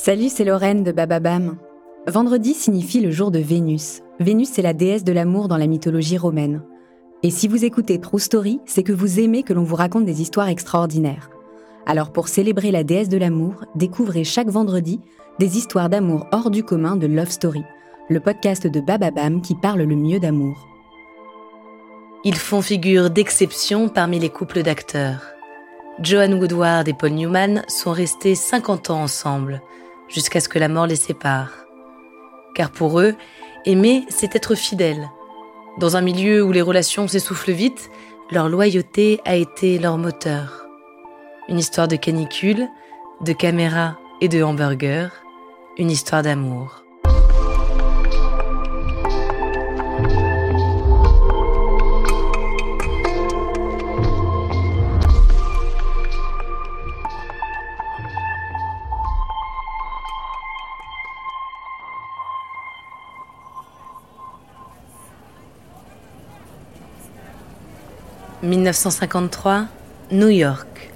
Salut, c'est Lorraine de Bababam. Vendredi signifie le jour de Vénus. Vénus, c'est la déesse de l'amour dans la mythologie romaine. Et si vous écoutez True Story, c'est que vous aimez que l'on vous raconte des histoires extraordinaires. Alors pour célébrer la déesse de l'amour, découvrez chaque vendredi des histoires d'amour hors du commun de Love Story, le podcast de Bababam qui parle le mieux d'amour. Ils font figure d'exception parmi les couples d'acteurs. Joan Woodward et Paul Newman sont restés 50 ans ensemble, jusqu'à ce que la mort les sépare. Car pour eux, aimer, c'est être fidèle. Dans un milieu où les relations s'essoufflent vite, leur loyauté a été leur moteur. Une histoire de canicule, de caméra et de hamburger, une histoire d'amour. 1953, New York.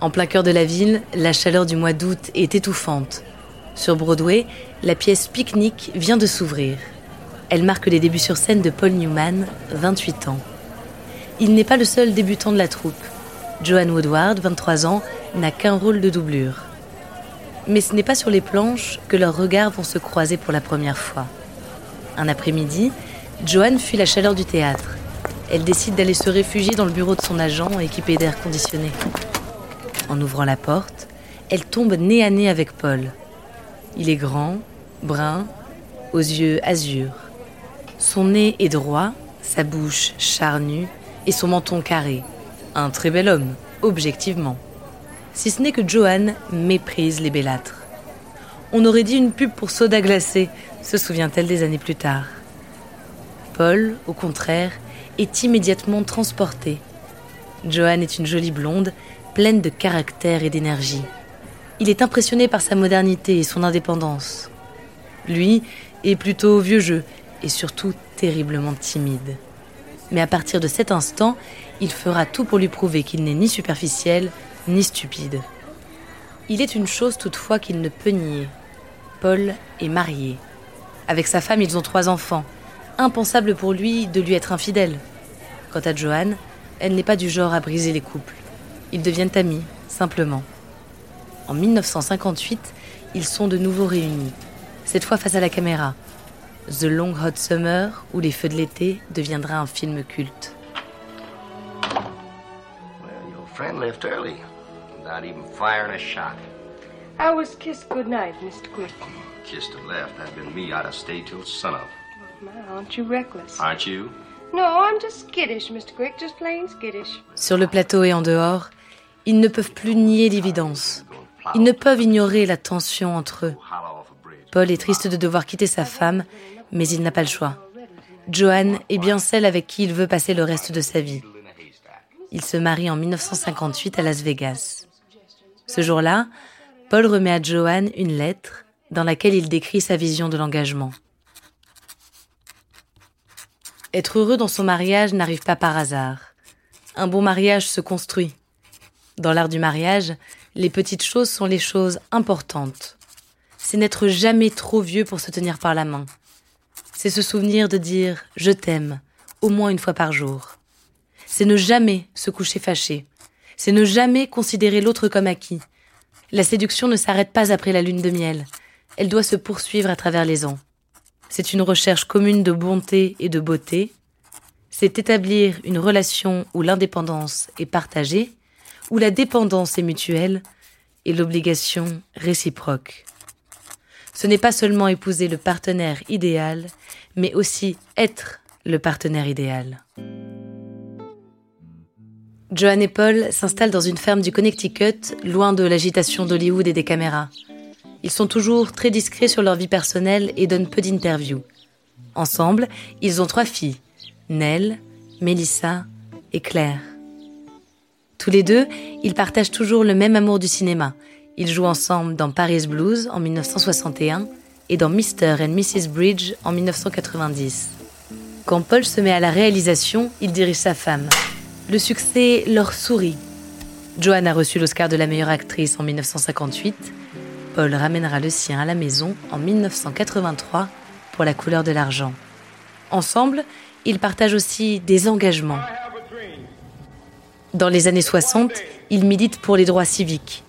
En plein cœur de la ville, la chaleur du mois d'août est étouffante. Sur Broadway, la pièce Picnic vient de s'ouvrir. Elle marque les débuts sur scène de Paul Newman, 28 ans. Il n'est pas le seul débutant de la troupe. Joan Woodward, 23 ans, n'a qu'un rôle de doublure. Mais ce n'est pas sur les planches que leurs regards vont se croiser pour la première fois. Un après-midi, Joan fuit la chaleur du théâtre elle décide d'aller se réfugier dans le bureau de son agent équipé d'air conditionné. En ouvrant la porte, elle tombe nez à nez avec Paul. Il est grand, brun, aux yeux azur. Son nez est droit, sa bouche charnue et son menton carré. Un très bel homme, objectivement. Si ce n'est que Joanne méprise les bellâtres. On aurait dit une pub pour soda glacé, se souvient-elle des années plus tard. Paul, au contraire, est immédiatement transporté. Joanne est une jolie blonde, pleine de caractère et d'énergie. Il est impressionné par sa modernité et son indépendance. Lui est plutôt vieux jeu et surtout terriblement timide. Mais à partir de cet instant, il fera tout pour lui prouver qu'il n'est ni superficiel ni stupide. Il est une chose toutefois qu'il ne peut nier. Paul est marié. Avec sa femme, ils ont trois enfants impensable pour lui de lui être infidèle. Quant à Joanne, elle n'est pas du genre à briser les couples. Ils deviennent amis, simplement. En 1958, ils sont de nouveau réunis, cette fois face à la caméra. The Long Hot Summer, ou Les Feux de l'été, deviendra un film culte. Well, your friend left early, without even firing a shot. I was kissed goodnight, Mr. Quick. Kissed and left. Had been me, I'd have stayed till sunup. Aren't you reckless? Aren't you? No, I'm just skittish, Mr. Quick, just plain skittish. Sur le plateau et en dehors, ils ne peuvent plus nier l'évidence. Ils ne peuvent ignorer la tension entre eux. Paul est triste de devoir quitter sa femme, mais il n'a pas le choix. Joanne est bien celle avec qui il veut passer le reste de sa vie. Il se marie en 1958 à Las Vegas. Ce jour-là, Paul remet à Joanne une lettre dans laquelle il décrit sa vision de l'engagement. Être heureux dans son mariage n'arrive pas par hasard. Un bon mariage se construit. Dans l'art du mariage, les petites choses sont les choses importantes. C'est n'être jamais trop vieux pour se tenir par la main. C'est se souvenir de dire je t'aime au moins une fois par jour. C'est ne jamais se coucher fâché. C'est ne jamais considérer l'autre comme acquis. La séduction ne s'arrête pas après la lune de miel. Elle doit se poursuivre à travers les ans. C'est une recherche commune de bonté et de beauté. C'est établir une relation où l'indépendance est partagée, où la dépendance est mutuelle et l'obligation réciproque. Ce n'est pas seulement épouser le partenaire idéal, mais aussi être le partenaire idéal. Joanne et Paul s'installent dans une ferme du Connecticut, loin de l'agitation d'Hollywood et des caméras. Ils sont toujours très discrets sur leur vie personnelle et donnent peu d'interviews. Ensemble, ils ont trois filles, Nell, Melissa et Claire. Tous les deux, ils partagent toujours le même amour du cinéma. Ils jouent ensemble dans Paris Blues en 1961 et dans Mr. and Mrs. Bridge en 1990. Quand Paul se met à la réalisation, il dirige sa femme. Le succès leur sourit. Joanne a reçu l'Oscar de la meilleure actrice en 1958 Paul ramènera le sien à la maison en 1983 pour la couleur de l'argent. Ensemble, ils partagent aussi des engagements. Dans les années 60, ils militent pour les droits civiques.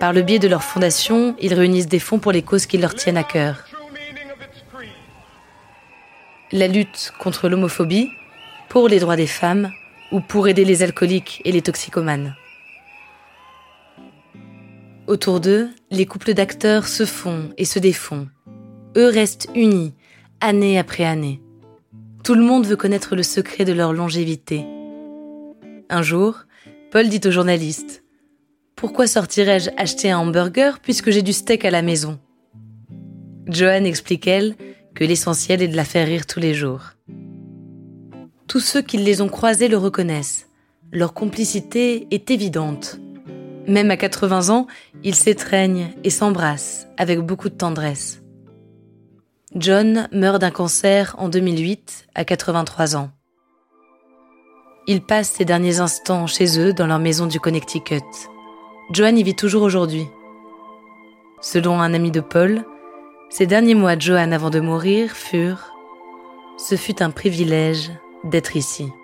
Par le biais de leur fondation, ils réunissent des fonds pour les causes qui leur tiennent à cœur. La lutte contre l'homophobie, pour les droits des femmes ou pour aider les alcooliques et les toxicomanes. Autour d'eux, les couples d'acteurs se font et se défont. Eux restent unis, année après année. Tout le monde veut connaître le secret de leur longévité. Un jour, Paul dit au journaliste Pourquoi sortirais-je acheter un hamburger puisque j'ai du steak à la maison? Joanne explique, elle, que l'essentiel est de la faire rire tous les jours. Tous ceux qui les ont croisés le reconnaissent. Leur complicité est évidente. Même à 80 ans, ils s'étreignent et s'embrassent avec beaucoup de tendresse. John meurt d'un cancer en 2008 à 83 ans. Il passe ses derniers instants chez eux dans leur maison du Connecticut. Joan y vit toujours aujourd'hui. Selon un ami de Paul, ces derniers mois de Joan avant de mourir furent ⁇ Ce fut un privilège d'être ici ⁇